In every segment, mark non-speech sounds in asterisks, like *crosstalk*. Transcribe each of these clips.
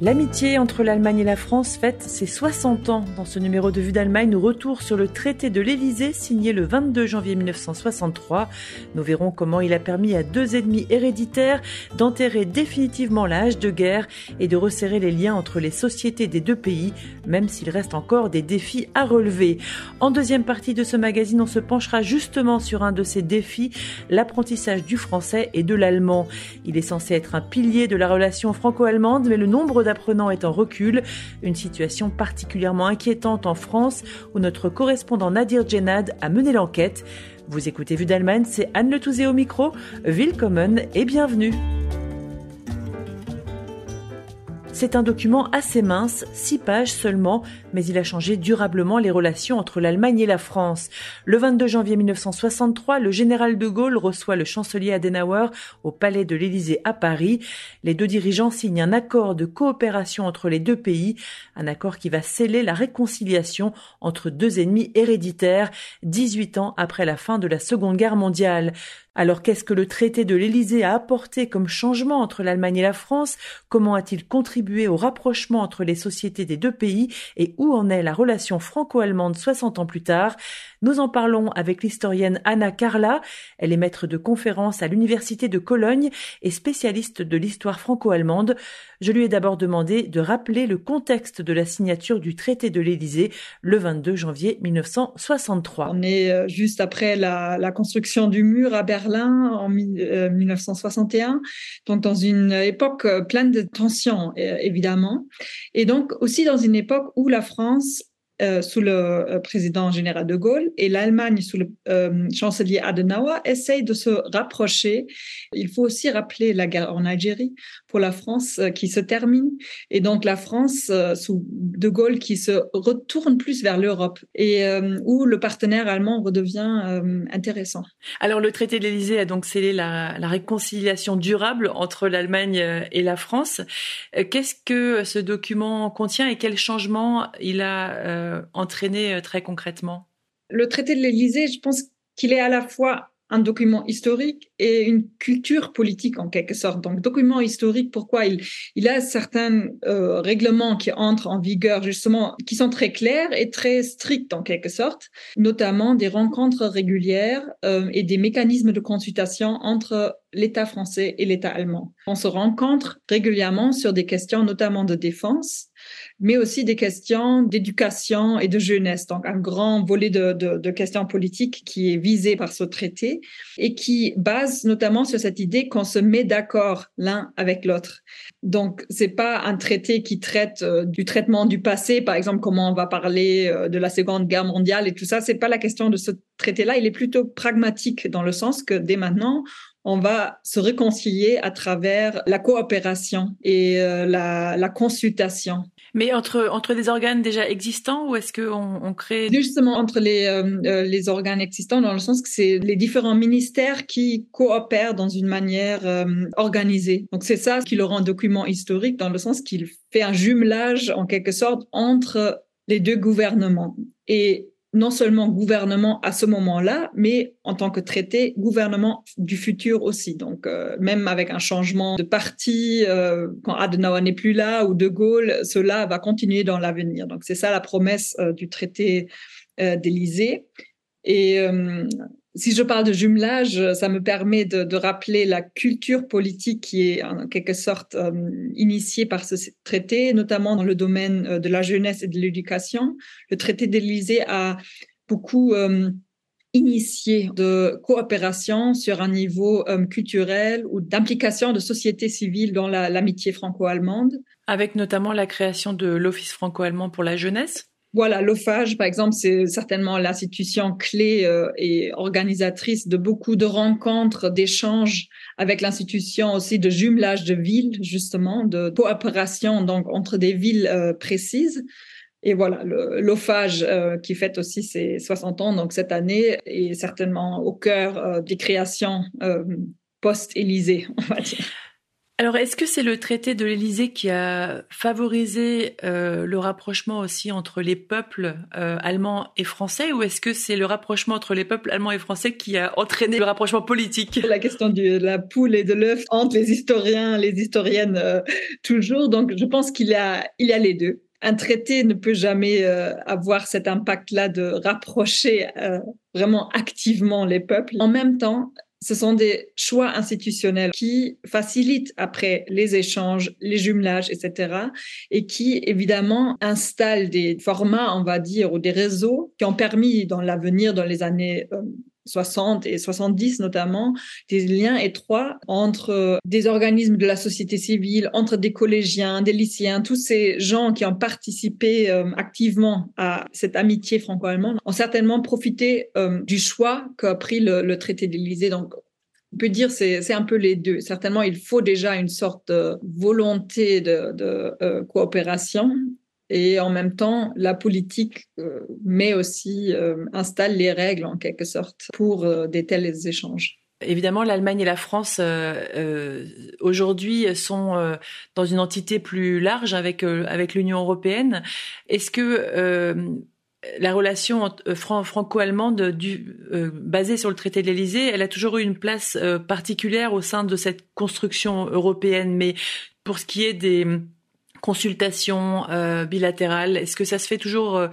L'amitié entre l'Allemagne et la France fête ses 60 ans. Dans ce numéro de Vue d'Allemagne, nous retour sur le traité de l'Élysée signé le 22 janvier 1963. Nous verrons comment il a permis à deux ennemis héréditaires d'enterrer définitivement l'âge de guerre et de resserrer les liens entre les sociétés des deux pays, même s'il reste encore des défis à relever. En deuxième partie de ce magazine, on se penchera justement sur un de ces défis, l'apprentissage du français et de l'allemand. Il est censé être un pilier de la relation franco-allemande, mais le nombre d'apprenants est en recul, une situation particulièrement inquiétante en France où notre correspondant Nadir Djenad a mené l'enquête. Vous écoutez Vue d'Allemagne, c'est Anne Le Touzé au micro. Willkommen et bienvenue. C'est un document assez mince, six pages seulement, mais il a changé durablement les relations entre l'Allemagne et la France. Le 22 janvier 1963, le général de Gaulle reçoit le chancelier Adenauer au palais de l'Élysée à Paris. Les deux dirigeants signent un accord de coopération entre les deux pays, un accord qui va sceller la réconciliation entre deux ennemis héréditaires, 18 ans après la fin de la Seconde Guerre mondiale. Alors qu'est-ce que le traité de l'Élysée a apporté comme changement entre l'Allemagne et la France? Comment a-t-il contribué au rapprochement entre les sociétés des deux pays? Et où en est la relation franco-allemande 60 ans plus tard? Nous en parlons avec l'historienne Anna Carla. Elle est maître de conférences à l'Université de Cologne et spécialiste de l'histoire franco-allemande. Je lui ai d'abord demandé de rappeler le contexte de la signature du traité de l'Élysée le 22 janvier 1963. On est euh, juste après la, construction du mur à Berlin en 1961, euh, donc dans une époque euh, pleine de tensions, évidemment, et donc aussi dans une époque où la France euh, sous le euh, président général de Gaulle et l'Allemagne sous le euh, chancelier Adenauer essayent de se rapprocher. Il faut aussi rappeler la guerre en Algérie pour la France qui se termine et donc la France sous de Gaulle qui se retourne plus vers l'Europe et où le partenaire allemand redevient intéressant. Alors le traité de l'Élysée a donc scellé la, la réconciliation durable entre l'Allemagne et la France. Qu'est-ce que ce document contient et quels changements il a euh, euh, très concrètement? Le traité de l'Élysée, je pense qu'il est à la fois un document historique et une culture politique en quelque sorte. Donc, document historique, pourquoi il, a certains euh, règlements qui entrent en vigueur justement, qui sont très clairs et très stricts en quelque sorte, notamment des rencontres régulières et des mécanismes de consultation entre l'État français et l'État allemand. On se rencontre régulièrement sur des questions notamment de défense, mais aussi des questions d'éducation et de jeunesse. Donc, un grand volet de, questions politiques qui est visé par ce traité et qui base notamment sur cette idée qu'on se met d'accord l'un avec l'autre. Donc, c'est pas un traité qui traite euh, du traitement du passé, par exemple, comment on va parler euh, de la Seconde Guerre mondiale et tout ça. C'est pas la question de ce traité-là. Il est plutôt pragmatique dans le sens que dès maintenant, on va se réconcilier à travers la coopération et euh, la, la, consultation. Mais entre, entre des organes déjà existants ou est-ce qu'on on crée Justement, entre les, euh, euh, les organes existants, dans le sens que c'est les différents ministères qui coopèrent dans une manière organisée. Donc c'est ça qui le rend document historique, dans le sens qu'il fait un jumelage en quelque sorte entre les deux gouvernements. Et non seulement gouvernement à ce moment-là, mais en tant que traité, gouvernement du futur aussi. Donc, euh, même avec un changement de parti, euh, quand Adenauer n'est plus là ou De Gaulle, cela va continuer dans l'avenir. Donc, c'est ça la promesse euh, du traité d'Élysée. Et si je parle de jumelage, ça me permet de, rappeler la culture politique qui est en quelque sorte euh, initiée par ce traité, notamment dans le domaine euh, de la jeunesse et de l'éducation. Le traité d'Élysée a beaucoup euh, initié de coopération sur un niveau culturel ou d'implication de société civile dans l'amitié franco-allemande. Avec notamment la création de l'Office franco-allemand pour la jeunesse voilà, l'OFAGE, par exemple, c'est certainement l'institution clé euh, et organisatrice de beaucoup de rencontres, d'échanges avec l'institution aussi de jumelage de villes, justement, de coopération donc entre des villes euh, précises. Et voilà, l'OFAGE euh, qui fête aussi ses 60 ans, donc cette année, est certainement au cœur des créations post-Élysée, on va dire. Alors, est-ce que c'est le traité de l'Élysée qui a favorisé euh, le rapprochement aussi entre les peuples euh, allemands et français, ou est-ce que c'est le rapprochement entre les peuples allemands et français qui a entraîné le rapprochement politique? La question de la poule et de l'œuf entre les historiens, les historiennes euh, toujours. Donc, je pense qu'il y a, il y a les deux. Un traité ne peut jamais avoir cet impact-là de rapprocher vraiment activement les peuples. En même temps, ce sont des choix institutionnels qui facilitent après les échanges, les jumelages, etc. et qui évidemment installent des formats, on va dire, ou des réseaux qui ont permis dans l'avenir, dans les années 60 euh, et 70 notamment, des liens étroits entre euh, des organismes de la société civile, entre des collégiens, des lycéens, tous ces gens qui ont participé euh, activement à cette amitié franco-allemande ont certainement profité du choix qu'a pris le, traité d'Élysée. Donc, on peut dire c'est c'est un peu les deux. Certainement, il faut déjà une sorte de volonté de coopération et en même temps, la politique euh, met aussi, euh, installe les règles en quelque sorte pour euh, des tels échanges. Évidemment, l'Allemagne et la France aujourd'hui sont dans une entité plus large avec avec l'Union européenne. Est-ce que la relation franco-allemande basée sur le traité de l'Élysée, elle a toujours eu une place particulière au sein de cette construction européenne? Mais pour ce qui est des consultation euh, bilatérale Est-ce que ça se fait toujours euh,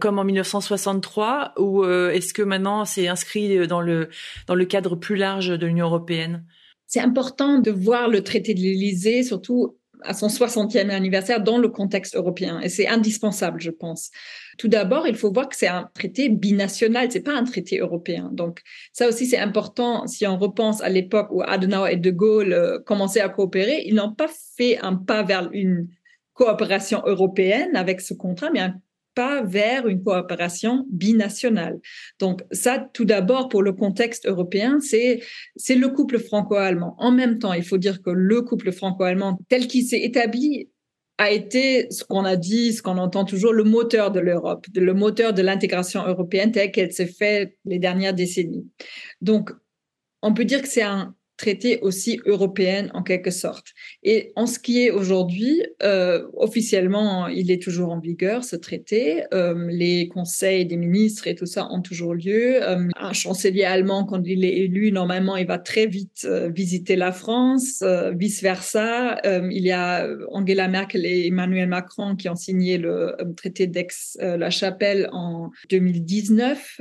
comme en 1963 ou euh, est-ce que maintenant c'est inscrit dans le dans le cadre plus large de l'Union européenne? C'est important de voir le traité de l'Élysée, surtout à son 60e anniversaire dans le contexte européen et c'est indispensable je pense. Tout d'abord, il faut voir que c'est un traité binational, c'est pas un traité européen. Donc ça aussi c'est important si on repense à l'époque où Adenauer et De Gaulle commençaient à coopérer, ils n'ont pas fait un pas vers une coopération européenne avec ce contrat, mais pas vers une coopération binationale. Donc ça, tout d'abord, pour le contexte européen, c'est c'est le couple franco-allemand. En même temps, il faut dire que le couple franco-allemand tel qu'il s'est établi a été ce qu'on a dit, ce qu'on entend toujours, le moteur de l'Europe, le moteur de l'intégration européenne telle qu'elle s'est faite les dernières décennies. Donc, on peut dire que c'est un traité aussi européenne en quelque sorte. Et en ce qui est aujourd'hui, euh, officiellement, il est toujours en vigueur, ce traité. Euh, les conseils des ministres et tout ça ont toujours lieu. Euh, un chancelier allemand, quand il est élu, normalement, il va très vite visiter la France, vice-versa. il y a Angela Merkel et Emmanuel Macron qui ont signé le traité d'Aix-la-Chapelle en 2019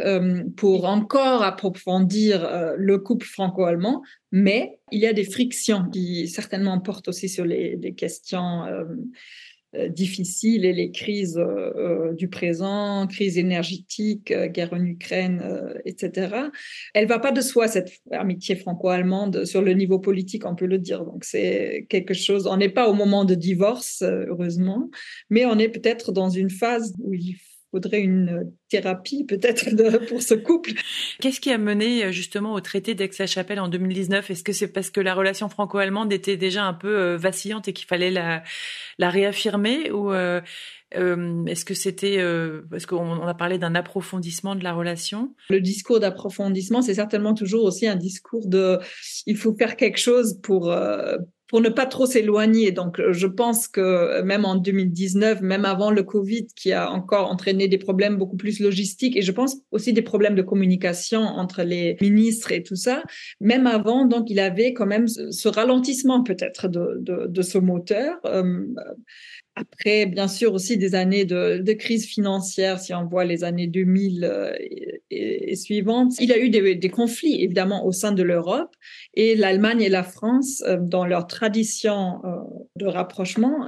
pour encore approfondir le couple franco-allemand mais il y a des frictions qui certainement portent aussi sur les, questions euh, euh, difficiles et les crises euh, du présent, crise énergétique, guerre en Ukraine, etc. Elle va pas de soi cette amitié franco-allemande sur le niveau politique, on peut le dire. Donc c'est quelque chose. On n'est pas au moment de divorce, heureusement, mais on est peut-être dans une phase où il faudrait une thérapie peut-être *laughs* pour ce couple. Qu'est-ce qui a mené euh, justement au traité d'Aix-la-Chapelle en 2019 Est-ce que c'est parce que la relation franco-allemande était déjà un peu euh, vacillante et qu'il fallait la, la réaffirmer? Ou euh, est-ce que c'était parce qu'on a parlé d'un approfondissement de la relation Le discours d'approfondissement, c'est certainement toujours aussi un discours de il faut faire quelque chose pour pour ne pas trop s'éloigner. Donc, je pense que même en 2019, même avant le Covid, qui a encore entraîné des problèmes beaucoup plus logistiques et je pense aussi des problèmes de communication entre les ministres et tout ça, même avant, donc, il avait quand même ce ralentissement peut-être de, de, de, ce moteur. Euh, après, bien sûr, aussi des années de, crise financière, si on voit les années 2000 euh, et, suivantes. Il y a eu des, des, conflits, évidemment, au sein de l'Europe. Et l'Allemagne et la France, euh, dans leur tradition euh, de rapprochement,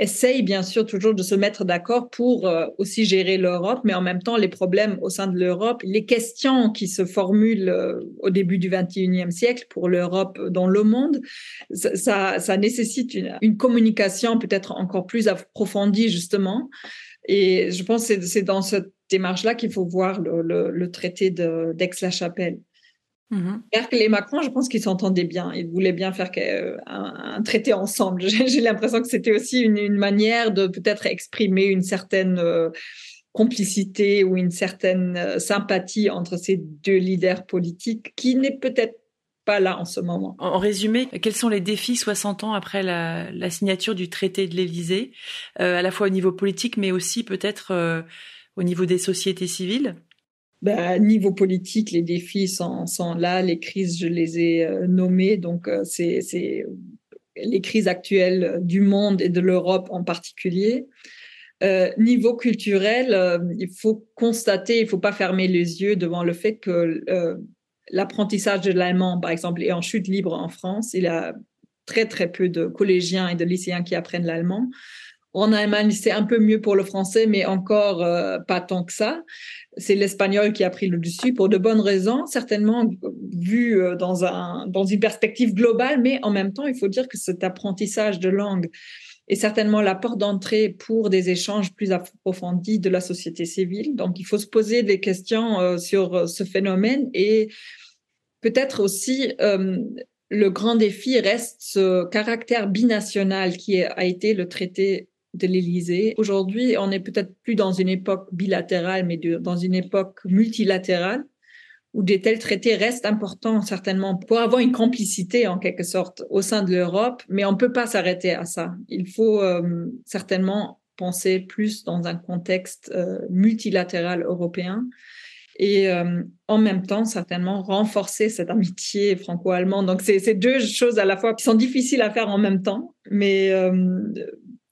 essayent bien sûr toujours de se mettre d'accord pour aussi gérer l'Europe, mais en même temps, les problèmes au sein de l'Europe, les questions qui se formulent au début du 21e siècle pour l'Europe dans le monde, ça, ça nécessite une, une communication peut-être encore plus approfondie, justement. Et je pense que c'est dans cette démarche-là qu'il faut voir le, traité d'Aix-la-Chapelle. Mm-hmm. Merkel et Macron, je pense qu'ils s'entendaient bien. Ils voulaient bien faire un, traité ensemble. *laughs* J'ai l'impression que c'était aussi une, manière de peut-être exprimer une certaine euh, complicité ou une certaine euh, sympathie entre ces deux leaders politiques qui n'est peut-être pas là en ce moment. En résumé, quels sont les défis 60 ans après la, signature du traité de l'Élysée, euh, à la fois au niveau politique, mais aussi peut-être euh, au niveau des sociétés civiles? Ben, niveau politique, les défis sont, là, les crises, je les ai euh, nommées, donc c'est les crises actuelles du monde et de l'Europe en particulier. Euh, niveau culturel, euh, il faut constater, il ne faut pas fermer les yeux devant le fait que euh, l'apprentissage de l'allemand, par exemple, est en chute libre en France. Il y a très, très peu de collégiens et de lycéens qui apprennent l'allemand. En Allemagne, c'est un peu mieux pour le français, mais encore pas tant que ça. C'est l'espagnol qui a pris le dessus pour de bonnes raisons, certainement vu dans, un, dans une perspective globale, mais en même temps, il faut dire que cet apprentissage de langue est certainement la porte d'entrée pour des échanges plus approfondis de la société civile. Donc, il faut se poser des questions euh, sur euh, ce phénomène et peut-être aussi euh, le grand défi reste ce caractère binational qui a été le traité de l'Élysée. Aujourd'hui, on n'est peut-être plus dans une époque bilatérale, mais dans une époque multilatérale où des tels traités restent importants certainement pour avoir une complicité en quelque sorte au sein de l'Europe, mais on ne peut pas s'arrêter à ça. Il faut euh, certainement penser plus dans un contexte euh, multilatéral européen et euh, en même temps certainement renforcer cette amitié franco-allemande. Donc c'est deux choses à la fois qui sont difficiles à faire en même temps, mais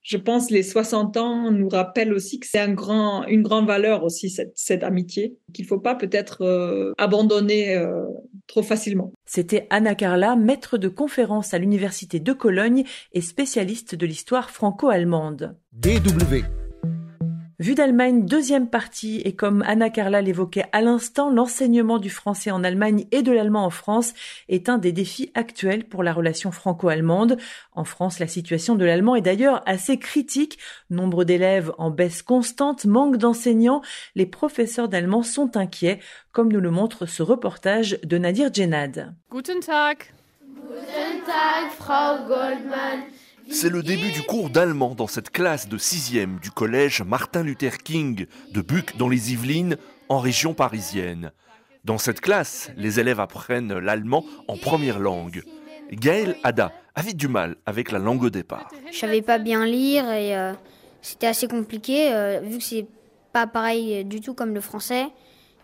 je pense les 60 ans nous rappellent aussi que c'est un grand, une grande valeur aussi, cette, cette amitié, qu'il ne faut pas peut-être euh, abandonner euh, trop facilement. C'était Anna Carla, maître de conférence à l'Université de Cologne et spécialiste de l'histoire franco-allemande. DW Vue d'Allemagne, deuxième partie, et comme Anna Carla l'évoquait à l'instant, l'enseignement du français en Allemagne et de l'allemand en France est un des défis actuels pour la relation franco-allemande. En France, la situation de l'allemand est d'ailleurs assez critique. Nombre d'élèves en baisse constante, manque d'enseignants. Les professeurs d'allemand sont inquiets, comme nous le montre ce reportage de Nadir Djenad. Guten Tag. Guten Tag, Frau Goldman. C'est le début du cours d'allemand dans cette classe de 6e du collège Martin Luther King de Buc dans les Yvelines, en région parisienne. Dans cette classe, les élèves apprennent l'allemand en première langue. Gaël Ada avait du mal avec la langue au départ. Je savais pas bien lire et euh, c'était assez compliqué euh, vu que c'est pas pareil du tout comme le français.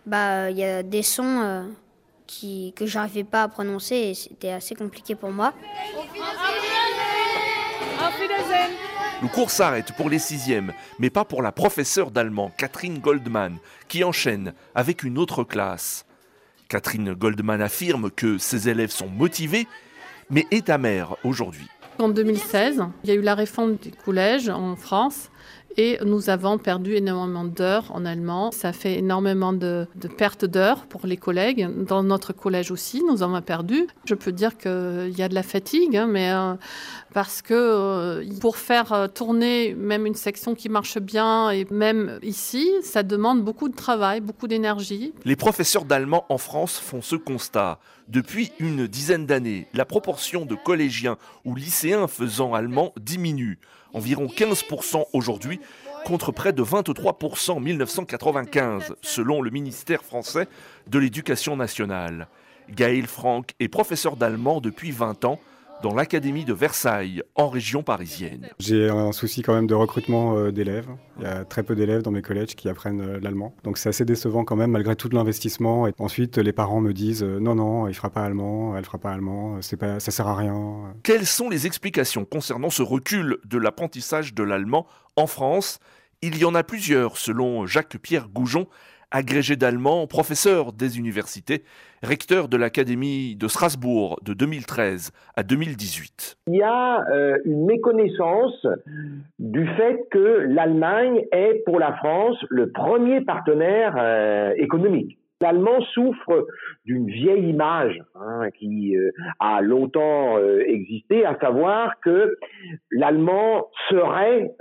Bah il y a des sons euh, qui, que j'arrivais pas à prononcer et c'était assez compliqué pour moi. Le cours s'arrête pour les sixièmes, mais pas pour la professeure d'allemand Catherine Goldman, qui enchaîne avec une autre classe. Catherine Goldman affirme que ses élèves sont motivés, mais est amère aujourd'hui. En 2016, il y a eu la réforme du collège en France et nous avons perdu énormément d'heures en allemand. Ça fait énormément de, pertes d'heures pour les collègues. Dans notre collège aussi, nous en avons perdu. Je peux dire qu'il y a de la fatigue, hein, mais euh, parce que euh, pour faire euh, tourner même une section qui marche bien et même ici, ça demande beaucoup de travail, beaucoup d'énergie. Les professeurs d'allemand en France font ce constat. Depuis une dizaine d'années, la proportion de collégiens ou lycéens faisant allemand diminue environ 15% aujourd'hui, contre près de 23% en 1995, selon le ministère français de l'Éducation nationale. Gaël Franck est professeur d'allemand depuis 20 ans dans l'Académie de Versailles, en région parisienne. J'ai un souci quand même de recrutement euh, d'élèves. Il y a très peu d'élèves dans mes collèges qui apprennent euh, l'allemand. Donc c'est assez décevant quand même, malgré tout l'investissement. Et ensuite, les parents me disent euh, non, non, il fera pas allemand, elle fera pas allemand, c'est pas, ça sert à rien. Quelles sont les explications concernant ce recul de l'apprentissage de l'allemand en France? Il y en a plusieurs, selon Jacques-Pierre Goujon, agrégé d'allemand, professeur des universités, recteur de l'Académie de Strasbourg de 2013 à 2018. Il y a euh, une méconnaissance du fait que l'Allemagne est pour la France le premier partenaire euh, économique. L'allemand souffre d'une vieille image hein, qui euh, a longtemps existé, à savoir que l'allemand serait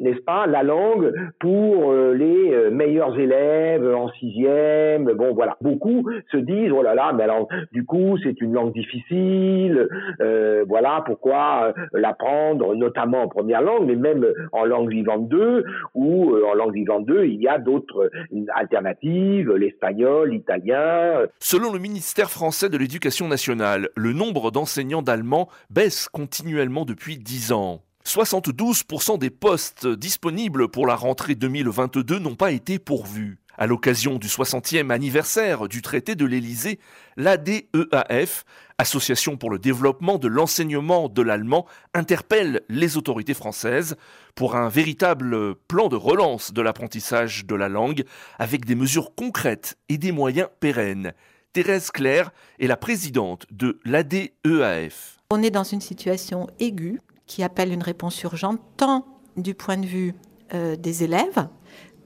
n'est-ce pas, la langue pour euh, les euh, meilleurs élèves en sixième. Bon, voilà, beaucoup se disent oh là là, mais alors du coup c'est une langue difficile. Euh, voilà pourquoi l'apprendre, notamment en première langue, mais même en langue vivante 2 ou en langue vivante 2, il y a d'autres alternatives, l'espagnol, l'italien. Selon le ministère français de l'Éducation nationale, le nombre d'enseignants d'allemand baisse continuellement depuis 10 ans. 72% des postes disponibles pour la rentrée 2022 n'ont pas été pourvus. À l'occasion du 60e anniversaire du traité de l'Élysée, l'ADEAF, Association pour le développement de l'enseignement de l'allemand, interpelle les autorités françaises pour un véritable plan de relance de l'apprentissage de la langue avec des mesures concrètes et des moyens pérennes. Thérèse Claire est la présidente de l'ADEAF. On est dans une situation aiguë qui appelle une réponse urgente tant du point de vue euh, des élèves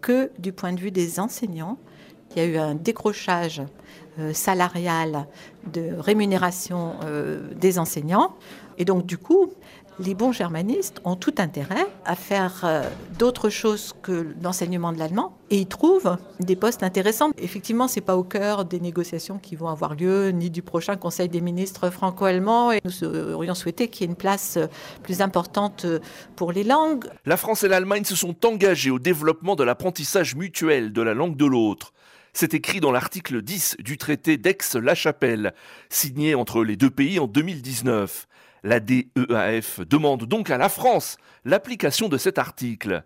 que du point de vue des enseignants. Il y a eu un décrochage euh, salarial de rémunération euh, des enseignants. Et donc, du coup, les bons germanistes ont tout intérêt à faire euh, d'autres choses que l'enseignement de l'allemand et ils trouvent des postes intéressants. Effectivement, c'est pas au cœur des négociations qui vont avoir lieu ni du prochain Conseil des ministres franco-allemands et nous aurions souhaité qu'il y ait une place euh, plus importante euh, pour les langues. La France et l'Allemagne se sont engagées au développement de l'apprentissage mutuel de la langue de l'autre. C'est écrit dans l'article 10 du traité d'Aix-la-Chapelle, signé entre les deux pays en 2019. La DEAF demande donc à la France l'application de cet article.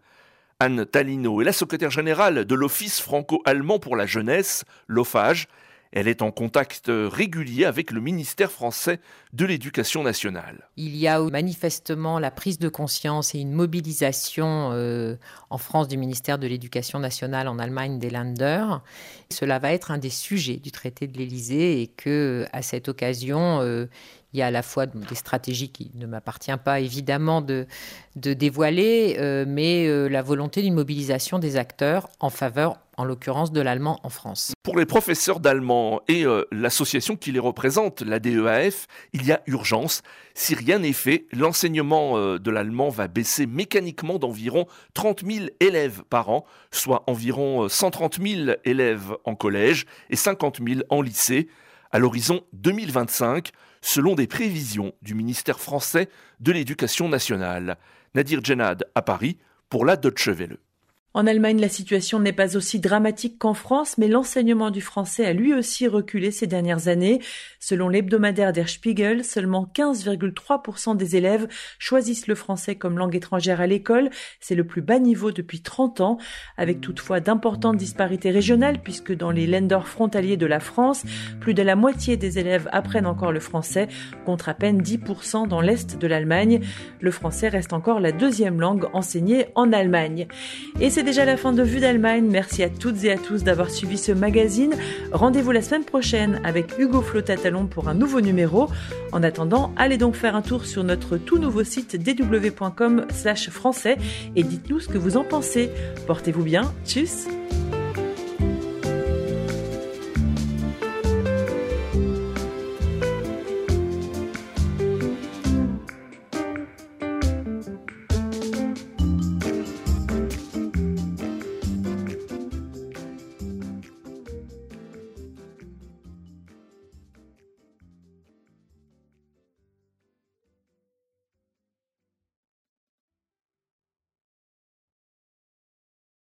Anne Talino est la secrétaire générale de l'Office franco-allemand pour la jeunesse, l'OFAGE. Elle est en contact régulier avec le ministère français de l'Éducation nationale. Il y a manifestement la prise de conscience et une mobilisation euh, en France du ministère de l'Éducation nationale, en Allemagne des Länder. Cela va être un des sujets du traité de l'Élysée et que, à cette occasion, euh, il y a à la fois des stratégies qui ne m'appartient pas évidemment de, dévoiler, euh, mais euh, la volonté d'une mobilisation des acteurs en faveur, en l'occurrence, de l'allemand en France. Pour les professeurs d'allemand et euh, l'association qui les représente, la DEAF, il y a urgence. Si rien n'est fait, l'enseignement de l'allemand va baisser mécaniquement d'environ 30 000 élèves par an, soit environ 130 000 élèves en collège et 50 000 en lycée, à l'horizon 2025 selon des prévisions du ministère français de l'Éducation nationale. Nadir Djenad à Paris pour la Deutsche Welle. En Allemagne, la situation n'est pas aussi dramatique qu'en France, mais l'enseignement du français a lui aussi reculé ces dernières années. Selon l'hebdomadaire Der Spiegel, seulement 15,3% des élèves choisissent le français comme langue étrangère à l'école. C'est le plus bas niveau depuis 30 ans, avec toutefois d'importantes disparités régionales, puisque dans les lenders frontaliers de la France, plus de la moitié des élèves apprennent encore le français, contre à peine 10% dans l'est de l'Allemagne. Le français reste encore la deuxième langue enseignée en Allemagne. Déjà la fin de Vue d'Allemagne. Merci à toutes et à tous d'avoir suivi ce magazine. Rendez-vous la semaine prochaine avec Hugo Flotatalon pour un nouveau numéro. En attendant, allez donc faire un tour sur notre tout nouveau site dw.com/français et dites-nous ce que vous en pensez. Portez-vous bien. Tchuss